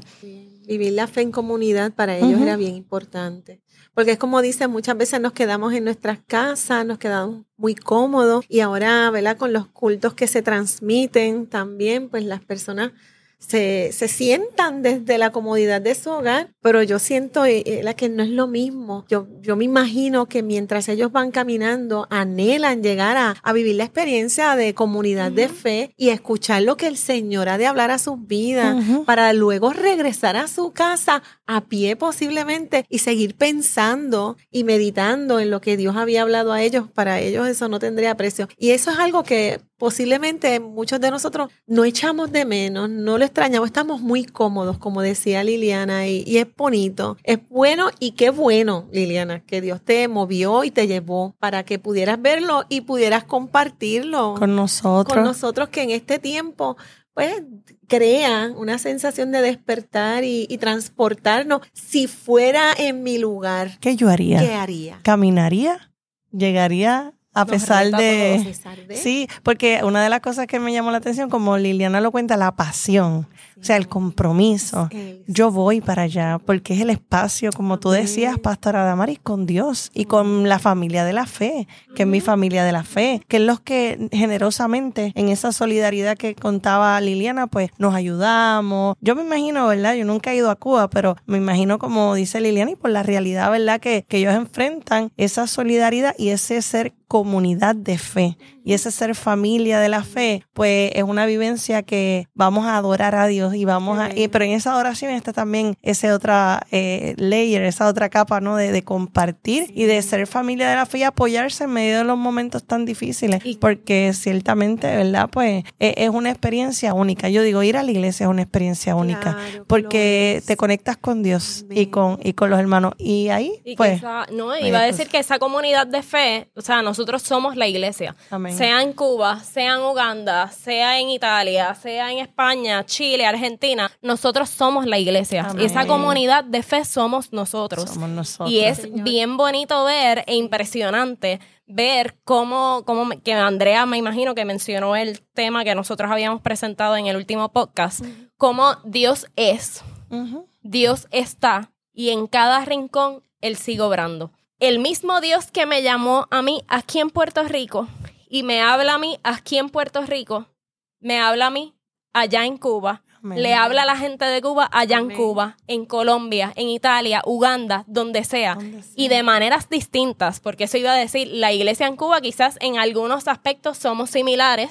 Vivir la fe en comunidad para ellos era bien importante. Porque es como dicen, muchas veces nos quedamos en nuestras casas, nos quedamos muy cómodos y ahora, ¿verdad? Con los cultos que se transmiten también, pues las personas se, se sientan desde la comodidad de su hogar, pero yo siento eh, eh, la que no es lo mismo. Yo, yo me imagino que mientras ellos van caminando, anhelan llegar a, a vivir la experiencia de comunidad de fe y escuchar lo que el Señor ha de hablar a sus vidas para luego regresar a su casa a pie posiblemente y seguir pensando y meditando en lo que Dios había hablado a ellos. Para ellos eso no tendría precio. Y eso es algo que posiblemente muchos de nosotros no echamos de menos, no lo extrañamos, estamos muy cómodos, como decía Liliana, y, y es bonito, es bueno y qué bueno, Liliana, que Dios te movió y te llevó para que pudieras verlo y pudieras compartirlo Con nosotros. con nosotros que en este tiempo pues crea una sensación de despertar y, y transportarnos. Si fuera en mi lugar, ¿Qué yo haría? ¿qué haría? ¿Caminaría? ¿Llegaría a pesar de- Sí, porque una de las cosas que me llamó la atención, como Liliana lo cuenta, la pasión, o sea, el compromiso. Yo voy para allá porque es el espacio, como tú decías, Pastora Damaris, con Dios y con la familia de la fe, que es mi familia de la fe, que es los que generosamente en esa solidaridad que contaba Liliana, pues nos ayudamos. Yo me imagino, ¿verdad? Yo nunca he ido a Cuba, pero me imagino como dice Liliana y por la realidad, ¿verdad? Que, que ellos enfrentan esa solidaridad y ese ser comunidad de fe y ese ser familia de la fe, pues es una vivencia que vamos a adorar a Dios y vamos a, y- pero en esa adoración está también ese otra eh, layer, esa otra capa, ¿no? De, de compartir y de ser familia de la fe y apoyarse en medio de los momentos tan difíciles, Y- porque ciertamente, ¿verdad? Pues e- es una experiencia única. Yo digo, ir a la iglesia es una experiencia única, Claro, porque te conectas con Dios y con, y con los hermanos. Y ahí, Y pues, esa- no, iba a cosas. decir que esa comunidad de fe, o sea, nosotros somos la iglesia. Amén. Sea en Cuba, sea en Uganda, sea en Italia, sea en España, Chile, Argentina, nosotros somos la iglesia. Amén. Esa comunidad de fe somos nosotros. somos nosotros. Y es Señor. bien bonito ver e impresionante ver cómo, cómo que Andrea me imagino que mencionó el tema que nosotros habíamos presentado en el último podcast, cómo Dios es. Dios está y en cada rincón Él sigue obrando. El mismo Dios que me llamó a mí aquí en Puerto Rico y me habla a mí aquí en Puerto Rico, me habla a mí allá en Cuba, Amén. le habla a la gente de Cuba allá en. Cuba, en Colombia, en Italia, Uganda, donde sea. Donde sea. Y de maneras distintas, porque eso iba a decir, la iglesia en Cuba quizás en algunos aspectos somos similares,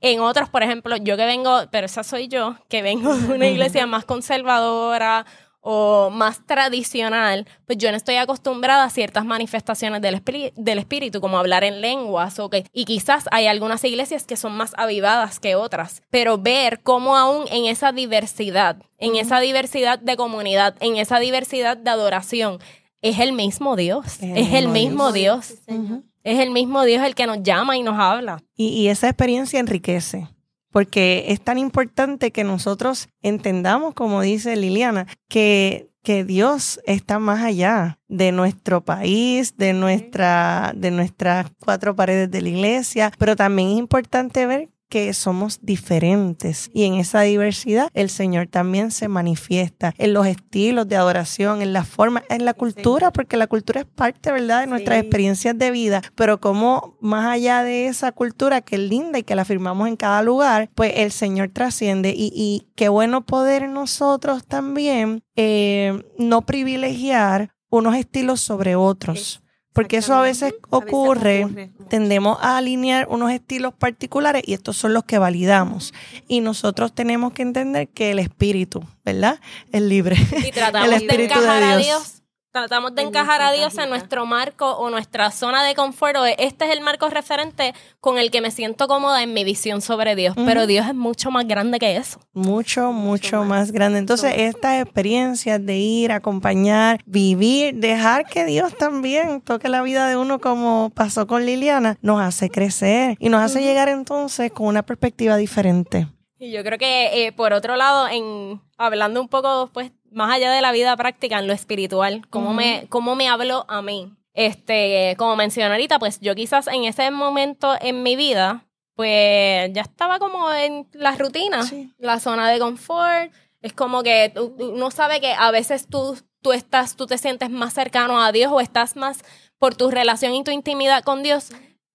en otros, por ejemplo, yo que vengo, pero esa soy yo, que vengo de una iglesia más conservadora o más tradicional, pues yo no estoy acostumbrada a ciertas manifestaciones del, espíritu, del espíritu, como hablar en lenguas, o que, y quizás hay algunas iglesias que son más avivadas que otras, pero ver cómo aún en esa diversidad, en esa diversidad de comunidad, en esa diversidad de adoración, es el mismo Dios, es el mismo Dios, Sí, Señor. es el mismo Dios el que nos llama y nos habla. Y, y esa experiencia enriquece, porque es tan importante que nosotros entendamos, como dice Liliana, que, que Dios está más allá de nuestro país, de, nuestra, de nuestras cuatro paredes de la iglesia, pero también es importante ver que somos diferentes y en esa diversidad el Señor también se manifiesta en los estilos de adoración, en la forma, en la cultura, porque la cultura es parte, ¿verdad?, de nuestras Sí. experiencias de vida, pero como más allá de esa cultura que es linda y que la firmamos en cada lugar, pues el Señor trasciende y, y qué bueno poder nosotros también eh, no privilegiar unos estilos sobre otros. Porque eso a veces ocurre, ocurre. tendemos a alinear unos estilos particulares y estos son los que validamos. Y nosotros tenemos que entender que el espíritu, ¿verdad? Es libre. Y tratamos El de espíritu encajar de a Dios. Tratamos de En encajar a Dios en nuestro marco o nuestra zona de confort. o este es el marco referente con el que me siento cómoda en mi visión sobre Dios. Pero Dios es mucho más grande que eso. Mucho, mucho más. más grande. Entonces, Mucho estas experiencias de ir, acompañar, vivir, dejar que Dios también toque la vida de uno como pasó con Liliana, nos hace crecer y nos hace llegar entonces con una perspectiva diferente. Y yo creo que, eh, por otro lado, en hablando un poco, pues, más allá de la vida práctica, en lo espiritual, cómo, me, cómo me habló a mí. Este, como mencioné ahorita, pues yo quizás en ese momento en mi vida, pues ya estaba como en la rutina, Sí. la zona de confort. Es como que uno sabe que a veces tú, tú estás, tú te sientes más cercano a Dios o estás más por tu relación y tu intimidad con Dios,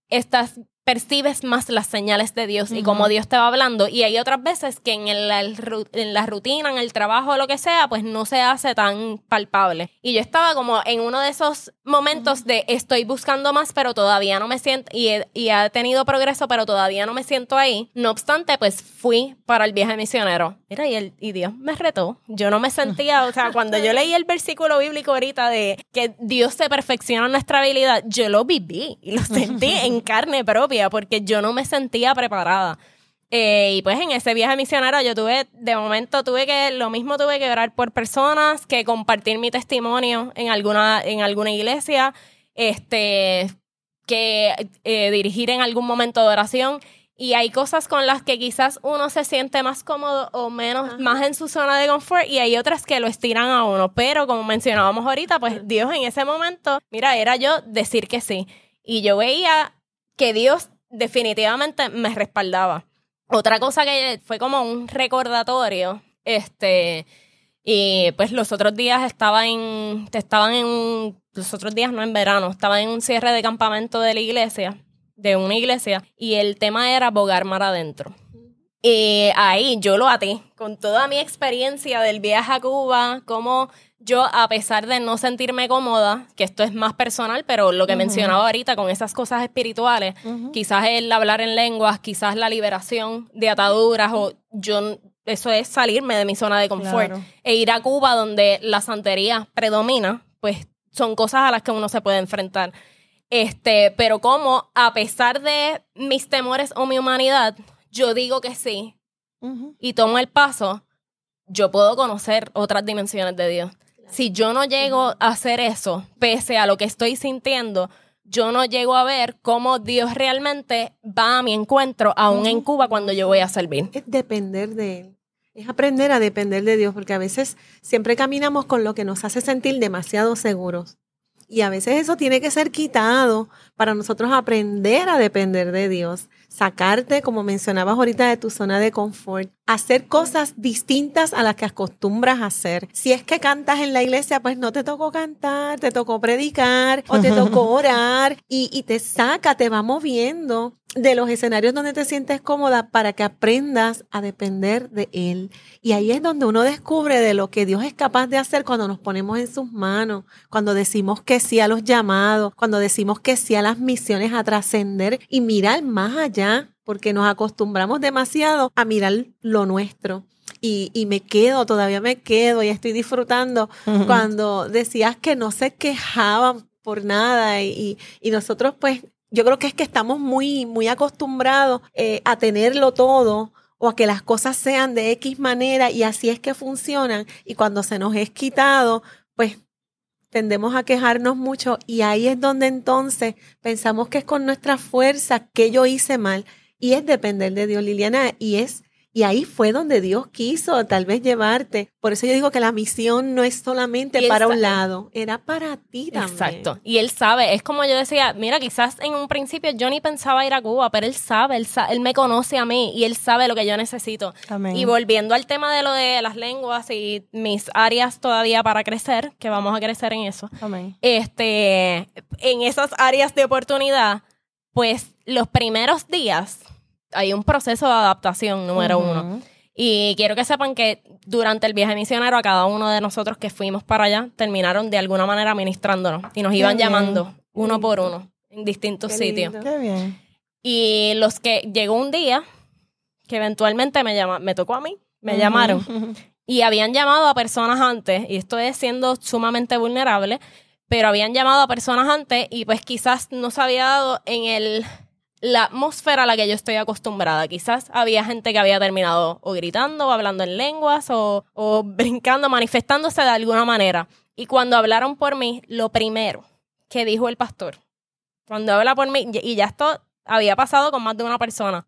estás percibes más las señales de Dios y Ujú. cómo Dios te va hablando. Y hay otras veces que en, el, el en la rutina, en el trabajo o lo que sea, pues no se hace tan palpable. Y yo estaba como en uno de esos momentos de estoy buscando más, pero todavía no me siento, y he, y he tenido progreso, pero todavía no me siento ahí. No obstante, pues fui para el viaje misionero. Mira, y, el, y Dios me retó. Yo no me sentía, o sea, cuando yo leí el versículo bíblico ahorita de que Dios se perfecciona en nuestra habilidad, yo lo viví y lo sentí en carne propia porque yo no me sentía preparada. Eh, y pues en ese viaje misionero yo tuve, de momento tuve que, lo mismo tuve que orar por personas, que compartir mi testimonio en alguna, en alguna iglesia, este, que eh, dirigir en algún momento de oración. Y hay cosas con las que quizás uno se siente más cómodo o menos, Ajá. más en su zona de confort y hay otras que lo estiran a uno. Pero como mencionábamos ahorita, pues Dios en ese momento, mira, era yo decir que sí. Y yo veía que Dios definitivamente me respaldaba. Otra cosa que fue como un recordatorio, este, y pues los otros días estaba en, estaban en, los otros días no en verano, estaba en un cierre de campamento de la iglesia, de una iglesia, y el tema era bogar mar adentro. Y ahí yo lo até con toda mi experiencia del viaje a Cuba, como yo, a pesar de no sentirme cómoda, que esto es más personal, pero lo que mencionaba ahorita con esas cosas espirituales, quizás el hablar en lenguas, quizás la liberación de ataduras, o yo, eso es salirme de mi zona de confort. E ir a Cuba, donde la santería predomina, pues son cosas a las que uno se puede enfrentar. Este, pero como, a pesar de mis temores o mi humanidad, yo digo que sí y tomo el paso, yo puedo conocer otras dimensiones de Dios. Si yo no llego a hacer eso, pese a lo que estoy sintiendo, yo no llego a ver cómo Dios realmente va a mi encuentro, aún en Cuba, cuando yo voy a servir. Es depender de Él. Es aprender a depender de Dios, porque a veces siempre caminamos con lo que nos hace sentir demasiado seguros. Y a veces eso tiene que ser quitado para nosotros aprender a depender de Dios, sacarte, como mencionabas ahorita, de tu zona de confort, hacer cosas distintas a las que acostumbras a hacer. Si es que cantas en la iglesia, pues no te tocó cantar, te tocó predicar o te tocó orar y, y te saca, te va moviendo de los escenarios donde te sientes cómoda para que aprendas a depender de Él. Y ahí es donde uno descubre de lo que Dios es capaz de hacer cuando nos ponemos en sus manos, cuando decimos que sí a los llamados, cuando decimos que sí a las misiones a trascender y mirar más allá, porque nos acostumbramos demasiado a mirar lo nuestro. Y, y, me quedo, todavía me quedo y estoy disfrutando cuando decías que no se quejaban por nada y, y nosotros pues yo creo que es que estamos muy, muy acostumbrados eh, a tenerlo todo o a que las cosas sean de X manera y así es que funcionan. Y cuando se nos es quitado, pues tendemos a quejarnos mucho y ahí es donde entonces pensamos que es con nuestra fuerza que yo hice mal y es depender de Dios, Liliana, y es y ahí fue donde Dios quiso tal vez llevarte. Por eso yo digo que la misión no es solamente para un lado, era para ti también. Exacto. Y él sabe, es como yo decía, mira, quizás en un principio yo ni pensaba ir a Cuba, pero él sabe, él, él me conoce a mí y él sabe lo que yo necesito. Y volviendo al tema de lo de las lenguas y mis áreas todavía para crecer, que vamos a crecer en eso. Amén. Este, en esas áreas de oportunidad, pues los primeros días hay un proceso de adaptación número uno. Y quiero que sepan que durante el viaje misionero a cada uno de nosotros que fuimos para allá terminaron de alguna manera ministrándonos y nos iban llamando uno por uno en distintos sitios. Qué bien. Y los que llegó un día que eventualmente me llama, me tocó a mí, me llamaron y habían llamado a personas antes y esto es siendo sumamente vulnerable, pero habían llamado a personas antes y pues quizás no se había dado en el la atmósfera a la que yo estoy acostumbrada. Quizás había gente que había terminado o gritando, o hablando en lenguas, o, o brincando, manifestándose de alguna manera. Y cuando hablaron por mí, lo primero que dijo el pastor, cuando habla por mí, y ya esto había pasado con más de una persona,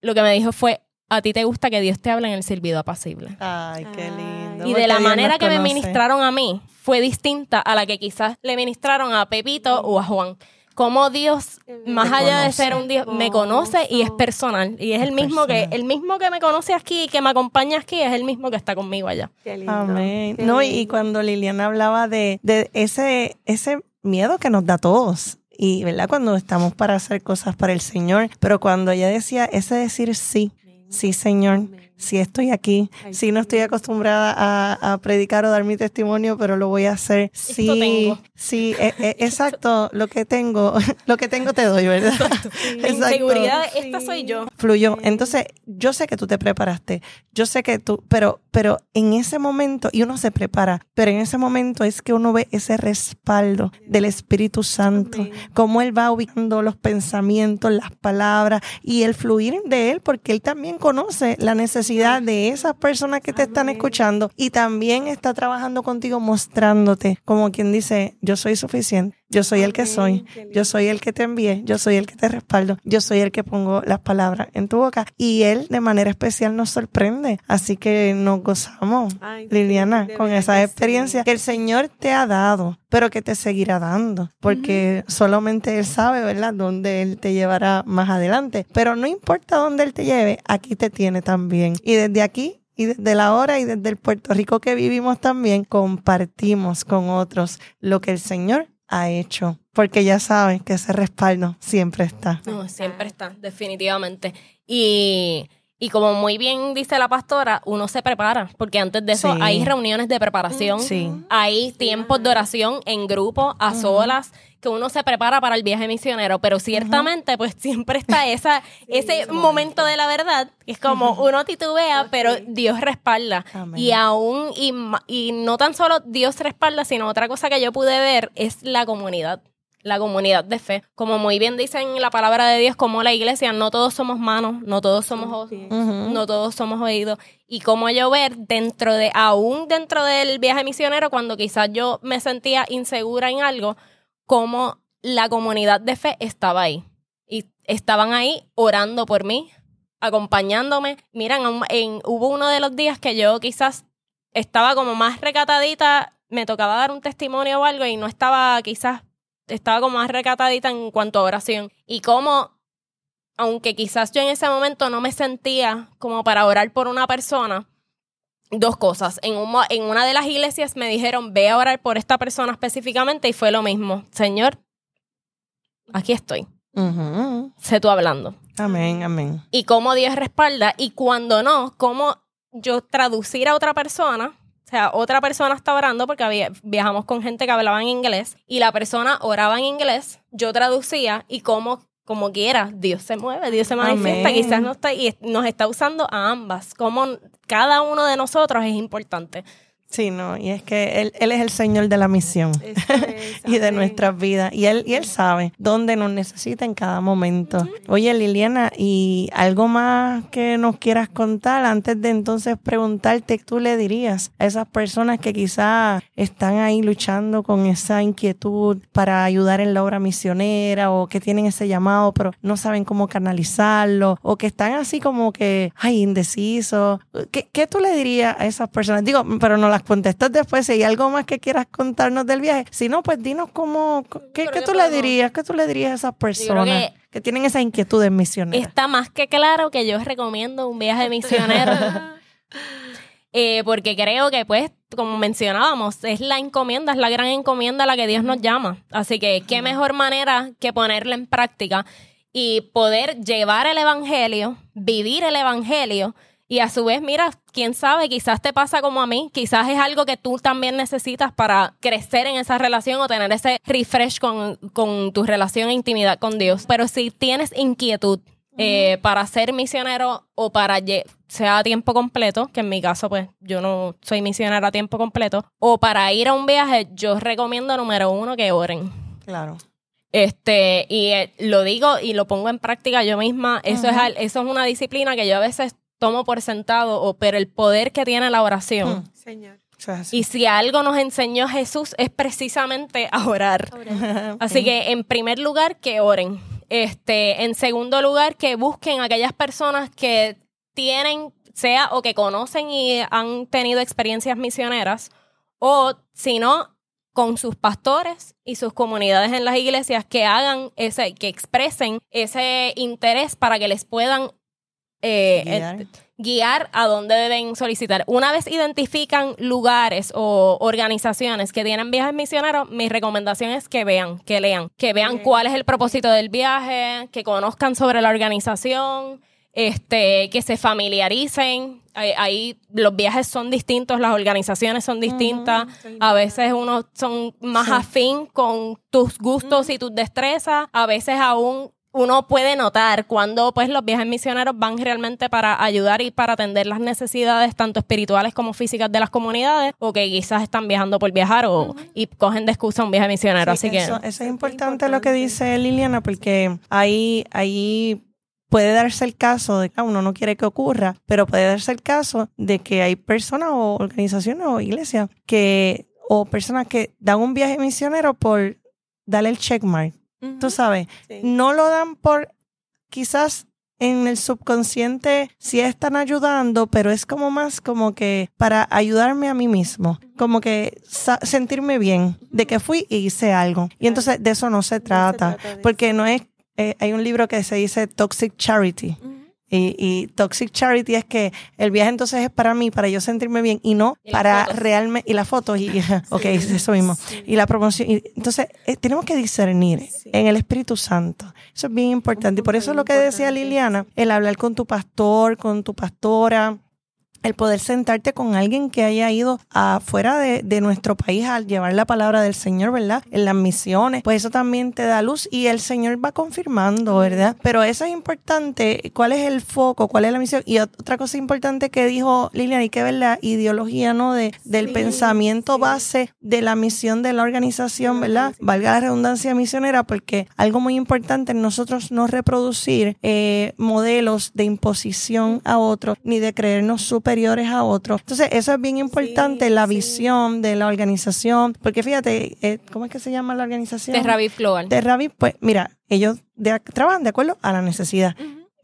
lo que me dijo fue, a ti te gusta que Dios te hable en el silbido apacible. Ay, qué lindo. Y de la manera que me ministraron a mí fue distinta a la que quizás le ministraron a Pepito o a Juan cómo Dios, más allá de ser un Dios, me conoce y es personal. Y es el mismo que, el mismo que me conoce aquí y que me acompaña aquí, es el mismo que está conmigo allá. Amén. no, y, cuando Liliana hablaba de, de ese, ese miedo que nos da a todos. Y, ¿verdad? Cuando estamos para hacer cosas para el Señor. Pero cuando ella decía ese decir sí, sí, Señor si estoy aquí, si no estoy acostumbrada a, predicar o dar mi testimonio, pero lo voy a hacer. Sí, sí, e, e, exacto, lo que tengo, lo que tengo te doy, ¿verdad? Exacto. seguridad, esta soy yo. Fluyó. Entonces, yo sé que tú te preparaste, yo sé que tú, pero, pero en ese momento, y uno se prepara, pero en ese momento es que uno ve ese respaldo del Espíritu Santo, cómo Él va ubicando los pensamientos, las palabras y el fluir de Él, porque Él también conoce la necesidad de esas personas que te están escuchando y también está trabajando contigo mostrándote como quien dice, yo soy suficiente. Yo soy el que soy. Yo soy el que te envié. Yo soy el que te respaldo. Yo soy el que pongo las palabras en tu boca. Y Él de manera especial nos sorprende. Así que nos gozamos, Ay, Liliana, con esa experiencia sí. que el Señor te ha dado, pero que te seguirá dando. Porque solamente Él sabe, ¿verdad?, dónde Él te llevará más adelante. Pero no importa dónde Él te lleve, aquí te tiene también. Y desde aquí y desde la hora y desde el Puerto Rico que vivimos también compartimos con otros lo que el Señor ha hecho, porque ya saben que ese respaldo siempre está. No, siempre está, definitivamente. Y, y como muy bien dice la pastora, uno se prepara, porque antes de eso Sí. hay reuniones de preparación, Sí. hay tiempos de oración en grupo, a solas, que uno se prepara para el viaje misionero, pero ciertamente pues siempre está esa, ese momento de la verdad, que es como uno titubea, pero Dios respalda. Amén. Y aún, y no tan solo Dios respalda, sino otra cosa que yo pude ver es la comunidad la comunidad de fe. Como muy bien dice en la palabra de Dios, como la iglesia, no todos somos manos, no todos somos ojos, no todos somos oídos. Y como yo ver dentro de, aún dentro del viaje misionero, cuando quizás yo me sentía insegura en algo, como la comunidad de fe estaba ahí. Y estaban ahí orando por mí, acompañándome. Miran, en- en- hubo uno de los días que yo quizás estaba como más recatadita, me tocaba dar un testimonio o algo y no estaba quizás, estaba como más recatadita en cuanto a oración. Y como, aunque quizás yo en ese momento no me sentía como para orar por una persona, dos cosas. En, un en una de las iglesias me dijeron, ve a orar por esta persona específicamente y fue lo mismo. Señor, aquí estoy. Ujú. Sé tú hablando Amén, amén. y cómo Dios respalda y cuando no, cómo yo traducir a otra persona. O sea, otra persona está orando porque había- viajamos con gente que hablaba en inglés y la persona oraba en inglés, yo traducía y como, como quiera, Dios se mueve, Dios se manifiesta, Amén. quizás no está y nos está usando a ambas, como cada uno de nosotros es importante. Sí, no, y es que Él, él es el Señor de la misión. Es, y de nuestras vidas. Y él, y él sabe dónde nos necesita en cada momento. Oye, Liliana, ¿y algo más que nos quieras contar antes de entonces preguntarte tú le dirías a esas personas que quizás están ahí luchando con esa inquietud para ayudar en la obra misionera o que tienen ese llamado pero no saben cómo canalizarlo o que están así como que, ay, indecisos? ¿Qué, qué tú le dirías a esas personas? Digo, pero no las contestas después. Si hay algo más que quieras contarnos del viaje, si no, pues dinos cómo, ¿qué, qué tú le dirías? ¿Qué tú le dirías a esas personas que, que tienen esas inquietudes misioneras? Está más que claro que yo recomiendo un viaje misionero. Eh, porque creo que, pues, como mencionábamos, es la encomienda, es la gran encomienda a la que Dios nos llama. Así que, qué mejor manera que ponerla en práctica y poder llevar el Evangelio, vivir el Evangelio. Y a su vez, mira, quién sabe, quizás te pasa como a mí, quizás es algo que tú también necesitas para crecer en esa relación o tener ese refresh con, con tu relación e intimidad con Dios. Pero si tienes inquietud eh, para ser misionero o para sea a tiempo completo, que en mi caso pues yo no soy misionera a tiempo completo, o para ir a un viaje, yo recomiendo número uno que oren. Claro. Este, y eh, lo digo y lo pongo en práctica yo misma. Eso, es, Ajá. al- eso es una disciplina que yo a veces tomo por sentado, o, pero el poder que tiene la oración. Mm. Señor. Y si algo nos enseñó Jesús es precisamente a orar. Así que en primer lugar que oren. Este, en segundo lugar que busquen aquellas personas que tienen, sea o que conocen y han tenido experiencias misioneras, o si no, con sus pastores y sus comunidades en las iglesias que hagan ese, que expresen ese interés para que les puedan eh, Guiar. eh, guiar a dónde deben solicitar. Una vez identifican lugares o organizaciones que tienen viajes misioneros, mi recomendación es que vean, que lean, que vean cuál es el propósito del viaje, que conozcan sobre la organización, este, que se familiaricen. Ahí, ahí los viajes son distintos, las organizaciones son distintas. A veces unos son más Sí. afín con tus gustos y tus destrezas. A veces aún uno puede notar cuando pues los viajes misioneros van realmente para ayudar y para atender las necesidades tanto espirituales como físicas de las comunidades o que quizás están viajando por viajar o y cogen de excusa un viaje misionero. Sí, Así que eso, eso es Eso es importante lo que dice Liliana, porque ahí, ahí puede darse el caso de que uno no quiere que ocurra, pero puede darse el caso de que hay personas o organizaciones o iglesias que, o personas que dan un viaje misionero por dale el checkmark. Tú sabes, Sí. no lo dan por quizás en el subconsciente sí están ayudando, pero es como más como que para ayudarme a mí mismo, como que sentirme bien de que fui y hice algo. Y entonces de eso no se trata, porque no es, eh, hay un libro que se dice Toxic Charity. Y, y Toxic Charity es que el viaje entonces es para mí, para yo sentirme bien y no Y para realmente, y las fotos, y, ok, es eso mismo. Sí. Y la promoción. y entonces, eh, tenemos que discernir Sí. en el Espíritu Santo. Eso es bien importante. Y por eso Muy lo que decía. Liliana, el hablar con tu pastor, con tu pastora, el poder sentarte con alguien que haya ido afuera de, de nuestro país al llevar la palabra del Señor, ¿verdad? En las misiones, pues eso también te da luz y el Señor va confirmando, ¿verdad? Pero eso es importante, cuál es el foco, cuál es la misión. Y otra cosa importante que dijo Liliana, hay que ver la ideología, ¿no? De, del Sí, pensamiento sí. base de la misión de la organización, ¿verdad? Valga la redundancia misionera, porque algo muy importante en nosotros no reproducir eh, modelos de imposición a otros, ni de creernos superiores a otros. Entonces, eso es bien importante, Sí, la sí. visión de la organización, porque fíjate, eh, ¿cómo es que se llama la organización? Terra Viv Global. Terra Viv, pues mira, ellos de- trabajan de acuerdo a la necesidad.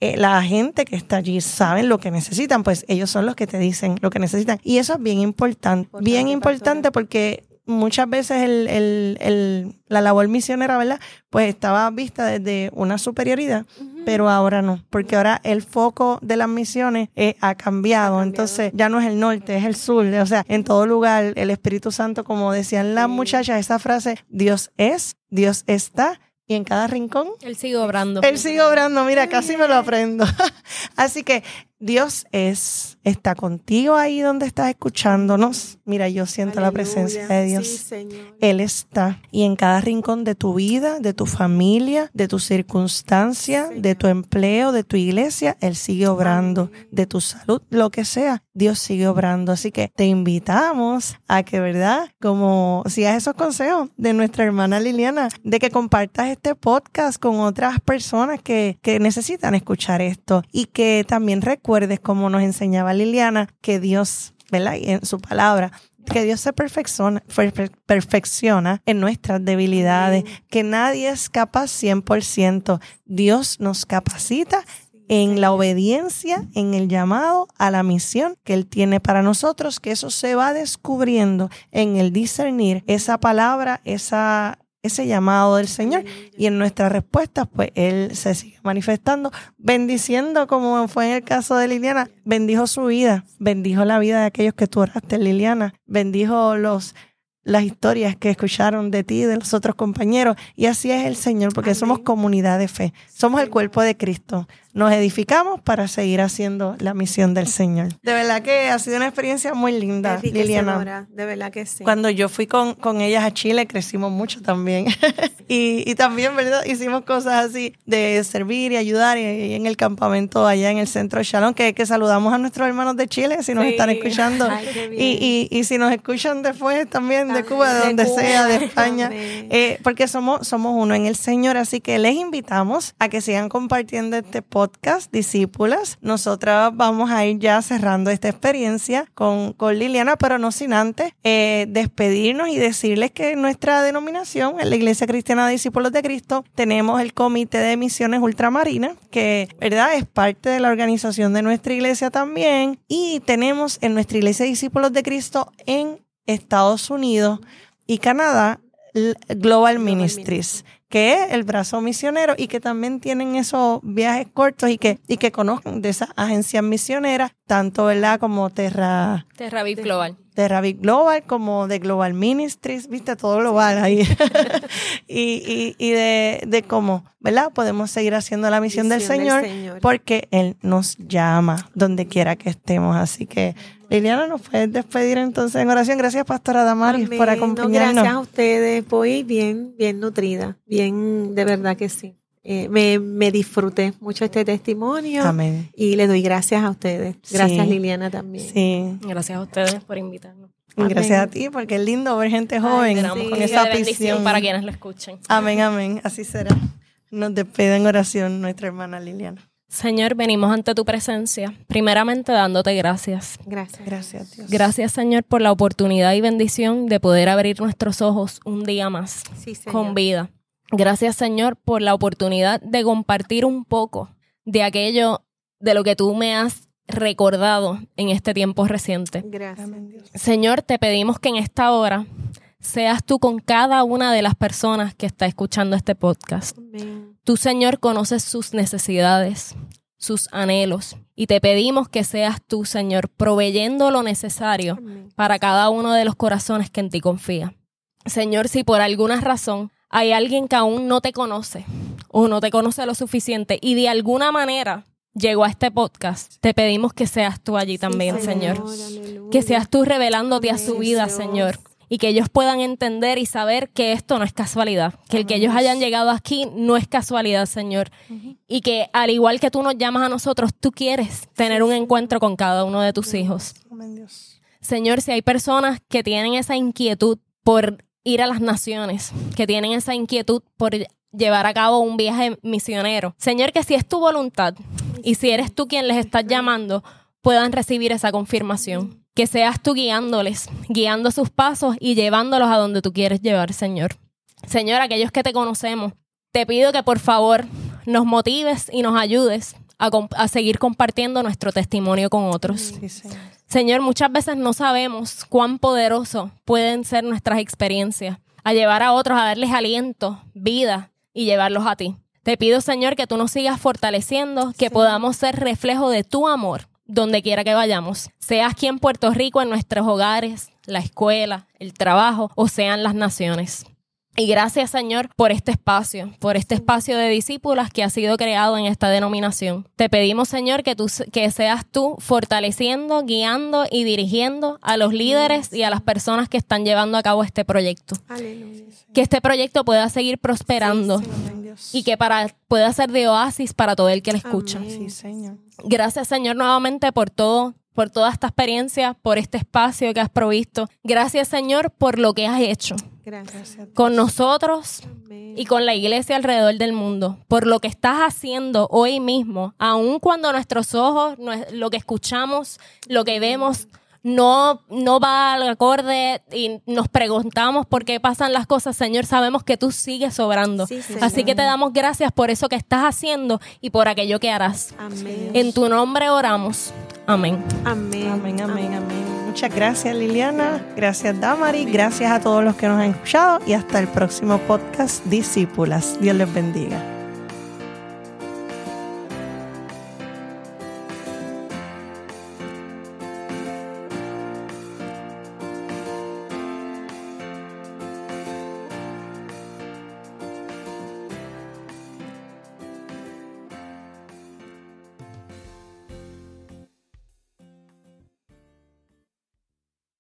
Eh, la gente que está allí saben lo que necesitan, pues ellos son los que te dicen lo que necesitan. Y eso es bien importante, Importante, bien importante porque muchas veces el, el- el- la labor misionera, ¿verdad? Pues estaba vista desde una superioridad, pero ahora no, porque ahora el foco de las misiones eh, ha, cambiado. cambiado. entonces ya no es el norte, es el sur, o sea, en todo lugar el Espíritu Santo, como decían las Sí. muchachas, esa frase, Dios es, Dios está, y en cada rincón Él sigue obrando. él sigue obrando, mira, casi me lo aprendo. Así que Dios es, está contigo ahí donde estás escuchándonos. Mira, yo siento la presencia de Dios. Sí, Señor. Él está y en cada rincón de tu vida, de tu familia, de tu circunstancia, Señor. de tu empleo, de tu iglesia, Él sigue obrando, Amén. de tu salud, lo que sea, Dios sigue obrando. Así que te invitamos a que, ¿verdad? Como sigas esos consejos de nuestra hermana Liliana, de que compartas este podcast con otras personas que, que necesitan escuchar esto y que también recuerdes, como nos enseñaba Liliana, que Dios, ¿verdad? Y en su palabra, que Dios se perfecciona, perfe- perfecciona en nuestras debilidades, que nadie es capaz 100%. Dios nos capacita en la obediencia, en el llamado a la misión que Él tiene para nosotros, que eso se va descubriendo en el discernir esa palabra, esa, ese llamado del Señor. Y en nuestras respuestas, pues Él se sigue manifestando, bendiciendo, como fue en el caso de Liliana, bendijo su vida, bendijo la vida de aquellos que tú oraste, Liliana, bendijo los las historias que escucharon de ti, de los otros compañeros. Y así es el Señor, porque Amén. somos comunidad de fe. Somos el cuerpo de Cristo. Nos edificamos para seguir haciendo la misión del Señor. De verdad que ha sido una experiencia muy linda, Liliana. De verdad que sí. Cuando yo fui con, con ellas a Chile, crecimos mucho también. y, y también, ¿verdad? Hicimos cosas así de servir y ayudar y, y en el campamento allá en el centro Shalom, que, que saludamos a nuestros hermanos de Chile si nos Sí. están escuchando. Ay, y, y, y si nos escuchan después también de Cuba, de de donde Cuba. sea, de España. Eh, porque somos, somos uno en el Señor, así que les invitamos a que sigan compartiendo este podcast, discípulas. Nosotras vamos a ir ya cerrando esta experiencia con, con Liliana, pero no sin antes eh, despedirnos y decirles que en nuestra denominación, en la Iglesia Cristiana de Discípulos de Cristo, tenemos el Comité de Misiones Ultramarinas, que ¿verdad? es parte de la organización de nuestra iglesia también, y tenemos en nuestra Iglesia de Discípulos de Cristo en Estados Unidos y Canadá L- Global, Ministries, que es el brazo misionero y que también tienen esos viajes cortos y que, y que conozcan de esas agencias misioneras, tanto ¿verdad? como Terra, Terra Global. Terra Big Global como de Global Ministries, viste, todo global ahí. y y, y de, de cómo, ¿verdad? Podemos seguir haciendo la misión, del, Misión del Señor, Señor. porque Él nos llama donde quiera que estemos. Así que, Liliana, ¿nos puedes despedir entonces en oración? Gracias, Pastora Damaris, Amén. por No, acompañarnos. gracias a ustedes. Voy bien, bien nutrida. Bien, de verdad que sí. Eh, me, me disfruté mucho este testimonio. Amén. Y le doy gracias a ustedes. Gracias, Sí. Liliana, también. Sí. Gracias a ustedes por invitarnos. Y Gracias Amén. a ti, porque es lindo ver gente joven Ay, sí. con con esa visión. para quienes lo escuchen. Amén, amén. Así será. Nos despide en oración nuestra hermana Liliana. Señor, venimos ante tu presencia, primeramente dándote gracias. Gracias. Gracias, Dios. Gracias, Señor, por la oportunidad y bendición de poder abrir nuestros ojos un día más Sí, Señor. con vida. Gracias, Señor, por la oportunidad de compartir un poco de aquello de lo que tú me has recordado en este tiempo reciente. Gracias. Señor, te pedimos que en esta hora seas tú con cada una de las personas que está escuchando este podcast. Amén. Tú, Señor, conoces sus necesidades, sus anhelos, y te pedimos que seas tú, Señor, proveyendo lo necesario Amén. para cada uno de los corazones que en ti confía. Señor, si por alguna razón hay alguien que aún no te conoce o no te conoce lo suficiente y de alguna manera llegó a este podcast, te pedimos que seas tú allí también, Sí, Señor. Que seas tú revelándote a su vida, Dios. Señor. Y que ellos puedan entender y saber que esto no es casualidad. Que el que ellos hayan llegado aquí no es casualidad, Señor. Y que al igual que tú nos llamas a nosotros, tú quieres tener un encuentro con cada uno de tus hijos. Amén, Dios. Señor, si hay personas que tienen esa inquietud por ir a las naciones, que tienen esa inquietud por llevar a cabo un viaje misionero, Señor, que si es tu voluntad y si eres tú quien les estás llamando, puedan recibir esa confirmación. Que seas tú guiándoles, guiando sus pasos y llevándolos a donde tú quieres llevar, Señor. Señor, aquellos que te conocemos, te pido que por favor nos motives y nos ayudes a, a seguir compartiendo nuestro testimonio con otros. Sí, Señor. Muchas veces no sabemos cuán poderoso pueden ser nuestras experiencias a llevar a otros a darles aliento, vida y llevarlos a ti. Te pido, Señor, que tú nos sigas fortaleciendo, que podamos ser reflejo de tu amor donde quiera que vayamos, sea aquí en Puerto Rico, en nuestros hogares, la escuela, el trabajo o sean las naciones. Y gracias, Señor, por este espacio, por este espacio de discípulas que ha sido creado en esta denominación. Te pedimos, Señor, que, tú, que seas tú fortaleciendo, guiando y dirigiendo a los líderes y a las personas que están llevando a cabo este proyecto. Aleluya. Que este proyecto pueda seguir prosperando y que para, pueda ser de oasis para todo el que le escucha. Amén. Sí, Señor. Gracias, Señor, nuevamente por todo, por toda esta experiencia, por este espacio que has provisto. Gracias, Señor, por lo que has hecho Gracias. con nosotros Amén. y con la iglesia alrededor del mundo, por lo que estás haciendo hoy mismo, aun cuando nuestros ojos, lo que escuchamos, lo que vemos, no, no va al acorde y nos preguntamos por qué pasan las cosas, Señor, sabemos que tú sigues sobrando. Sí. Así que te damos gracias por eso que estás haciendo y por aquello que harás. Amén. En tu nombre oramos. Amén. Amén. Amén, amén, amén. Muchas gracias, Liliana. Gracias, Damari. Gracias a todos los que nos han escuchado y hasta el próximo podcast, Discípulas. Dios les bendiga.